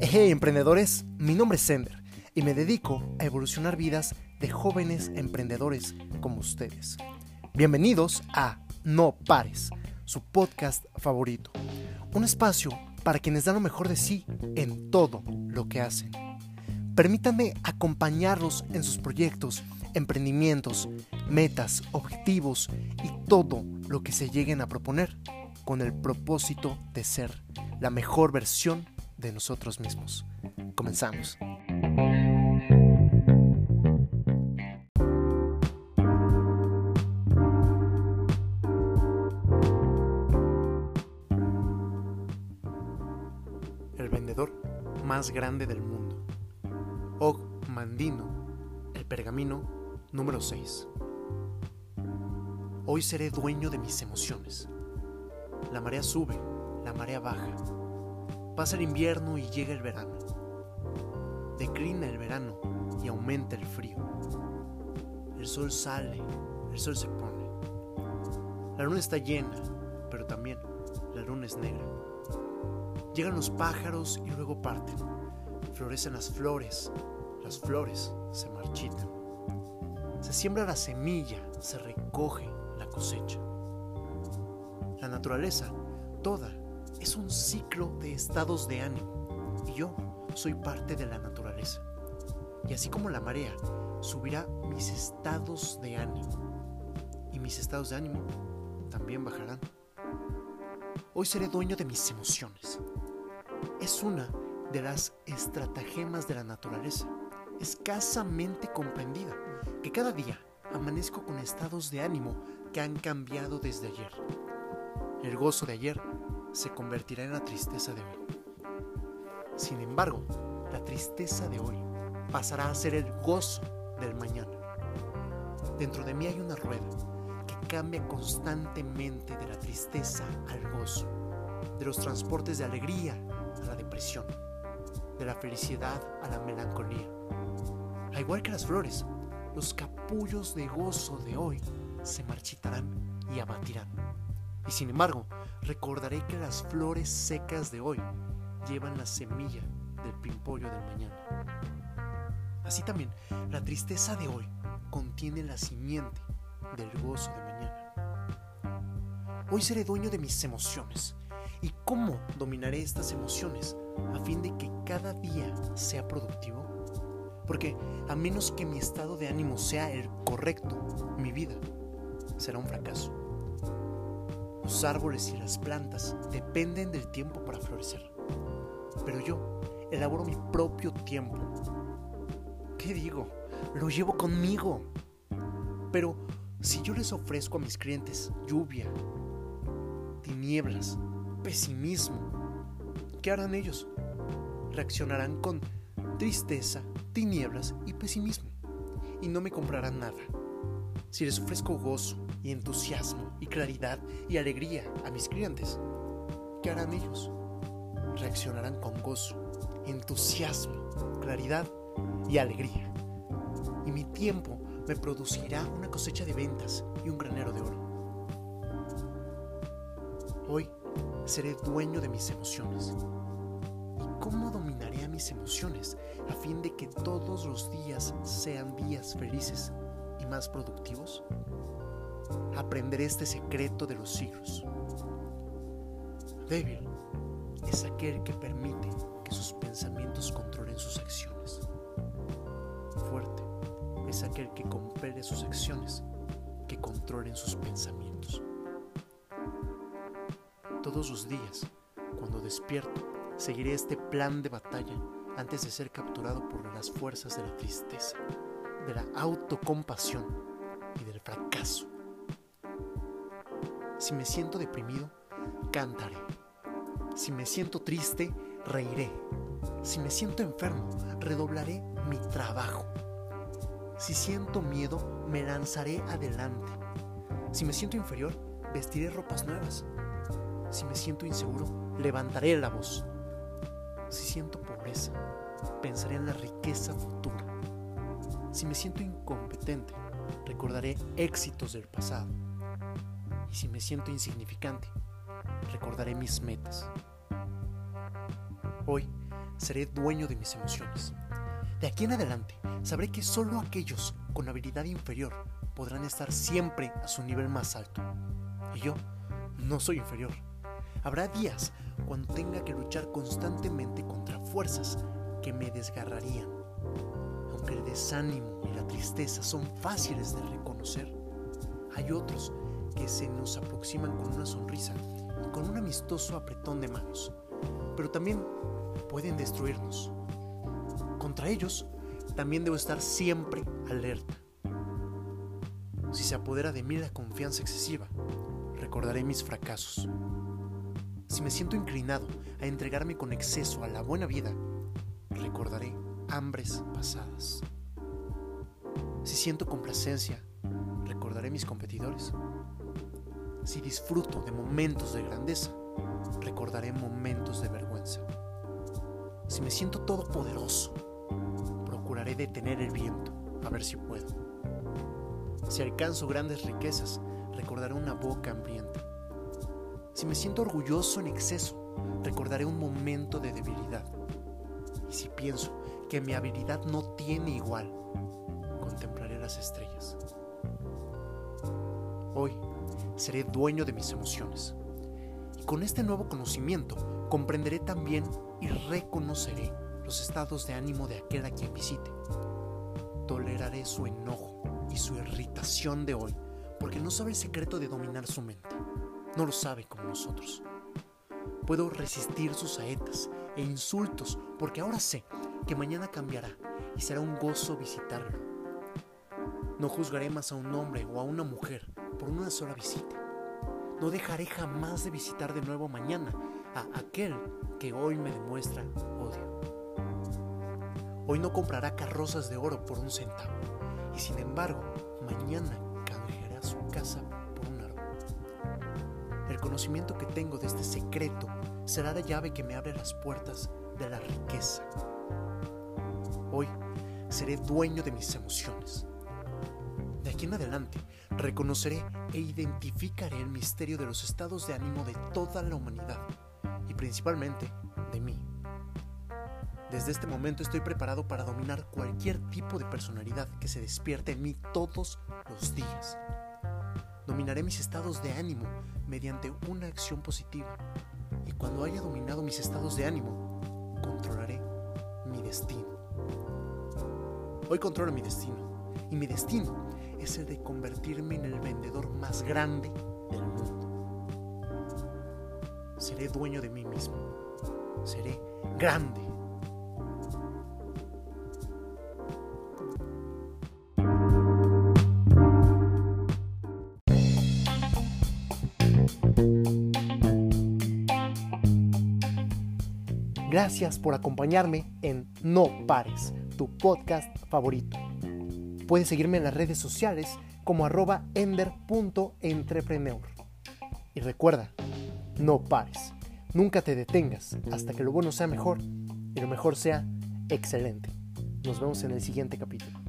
Hey emprendedores, mi nombre es Sender y me dedico a evolucionar vidas de jóvenes emprendedores como ustedes. Bienvenidos a No Pares, su podcast favorito. Un espacio para quienes dan lo mejor de sí en todo lo que hacen. Permítanme acompañarlos en sus proyectos, emprendimientos, metas, objetivos y todo lo que se lleguen a proponer con el propósito de ser la mejor versión de nosotros mismos. Comenzamos. El vendedor más grande del mundo. Og Mandino, el pergamino número 6. Hoy seré dueño de mis emociones. La marea sube, la marea baja Pasa el invierno y llega el verano. Declina el verano y aumenta el frío. El sol sale, el sol se pone. La luna está llena, pero también la luna es negra. Llegan los pájaros y luego parten. Florecen las flores, las flores se marchitan. Se siembra la semilla, se recoge la cosecha. La naturaleza, toda, es un ciclo de estados de ánimo y yo soy parte de la naturaleza. Y así como la marea, subirá mis estados de ánimo y mis estados de ánimo también bajarán. Hoy seré dueño de mis emociones. Es una de las estratagemas de la naturaleza, escasamente comprendida, que cada día amanezco con estados de ánimo que han cambiado desde ayer. El gozo de ayer se convertirá en la tristeza de hoy. Sin embargo, la tristeza de hoy pasará a ser el gozo del mañana. Dentro de mí hay una rueda que cambia constantemente de la tristeza al gozo, de los transportes de alegría a la depresión, de la felicidad a la melancolía. Al igual que las flores, los capullos de gozo de hoy se marchitarán y abatirán. Y sin embargo, recordaré que las flores secas de hoy llevan la semilla del pimpollo del mañana. Así también, la tristeza de hoy contiene la simiente del gozo de mañana. Hoy seré dueño de mis emociones. ¿Y cómo dominaré estas emociones a fin de que cada día sea productivo? Porque a menos que mi estado de ánimo sea el correcto, mi vida será un fracaso. Los árboles y las plantas dependen del tiempo para florecer. Pero yo elaboro mi propio tiempo. ¿Qué digo? Lo llevo conmigo. Pero si yo les ofrezco a mis clientes lluvia, tinieblas, pesimismo, ¿qué harán ellos? Reaccionarán con tristeza, tinieblas y pesimismo. Y no me comprarán nada. Si les ofrezco gozo, y entusiasmo y claridad y alegría a mis clientes, ¿qué harán ellos? Reaccionarán con gozo, entusiasmo, claridad y alegría. Y mi tiempo me producirá una cosecha de ventas y un granero de oro. Hoy seré dueño de mis emociones. ¿Y cómo dominaré a mis emociones a fin de que todos los días sean días felices y más productivos? aprenderé este secreto de los siglos. Débil es aquel que permite que sus pensamientos controlen sus acciones. Fuerte es aquel que compele sus acciones que controlen sus pensamientos. Todos los días, cuando despierto, seguiré este plan de batalla antes de ser capturado por las fuerzas de la tristeza, de la autocompasión y del fracaso. Si me siento deprimido, cantaré. Si me siento triste, reiré. Si me siento enfermo, redoblaré mi trabajo. Si siento miedo, me lanzaré adelante. Si me siento inferior, vestiré ropas nuevas. Si me siento inseguro, levantaré la voz. Si siento pobreza, pensaré en la riqueza futura. Si me siento incompetente, recordaré éxitos del pasado. Y si me siento insignificante, recordaré mis metas. Hoy seré dueño de mis emociones. De aquí en adelante, sabré que solo aquellos con habilidad inferior podrán estar siempre a su nivel más alto. Y yo no soy inferior. Habrá días cuando tenga que luchar constantemente contra fuerzas que me desgarrarían. Aunque el desánimo y la tristeza son fáciles de reconocer, hay otros que se nos aproximan con una sonrisa y con un amistoso apretón de manos, pero también pueden destruirnos. Contra ellos también debo estar siempre alerta. Si se apodera de mí la confianza excesiva, recordaré mis fracasos. Si me siento inclinado a entregarme con exceso a la buena vida, recordaré hambres pasadas. Si siento complacencia, recordaré mis competidores. Si disfruto de momentos de grandeza, recordaré momentos de vergüenza. Si me siento todopoderoso, procuraré detener el viento, a ver si puedo. Si alcanzo grandes riquezas, recordaré una boca hambrienta. Si me siento orgulloso en exceso, recordaré un momento de debilidad. Y si pienso que mi habilidad no tiene igual, contemplaré las estrellas. Hoy seré dueño de mis emociones. Y con este nuevo conocimiento comprenderé también y reconoceré los estados de ánimo de aquel a quien visite. Toleraré su enojo y su irritación de hoy porque no sabe el secreto de dominar su mente. No lo sabe como nosotros. Puedo resistir sus saetas e insultos porque ahora sé que mañana cambiará y será un gozo visitarlo. No juzgaré más a un hombre o a una mujer por una sola visita. No dejaré jamás de visitar de nuevo mañana a aquel que hoy me demuestra odio. Hoy no comprará carrozas de oro por un centavo y sin embargo mañana canjeará su casa por un árbol. El conocimiento que tengo de este secreto será la llave que me abre las puertas de la riqueza. Hoy seré dueño de mis emociones. De aquí en adelante reconoceré e identificaré el misterio de los estados de ánimo de toda la humanidad y principalmente de mí. Desde este momento estoy preparado para dominar cualquier tipo de personalidad que se despierte en mí todos los días. Dominaré mis estados de ánimo mediante una acción positiva y cuando haya dominado mis estados de ánimo, controlaré mi destino. Hoy controlo mi destino y mi destino es el de convertirme en el vendedor más grande del mundo. Seré dueño de mí mismo. Seré grande. Gracias por acompañarme en No Pares, tu podcast favorito. Puedes seguirme en las redes sociales como arroba ender.entrepreneur. Y recuerda, no pares, nunca te detengas hasta que lo bueno sea mejor y lo mejor sea excelente. Nos vemos en el siguiente capítulo.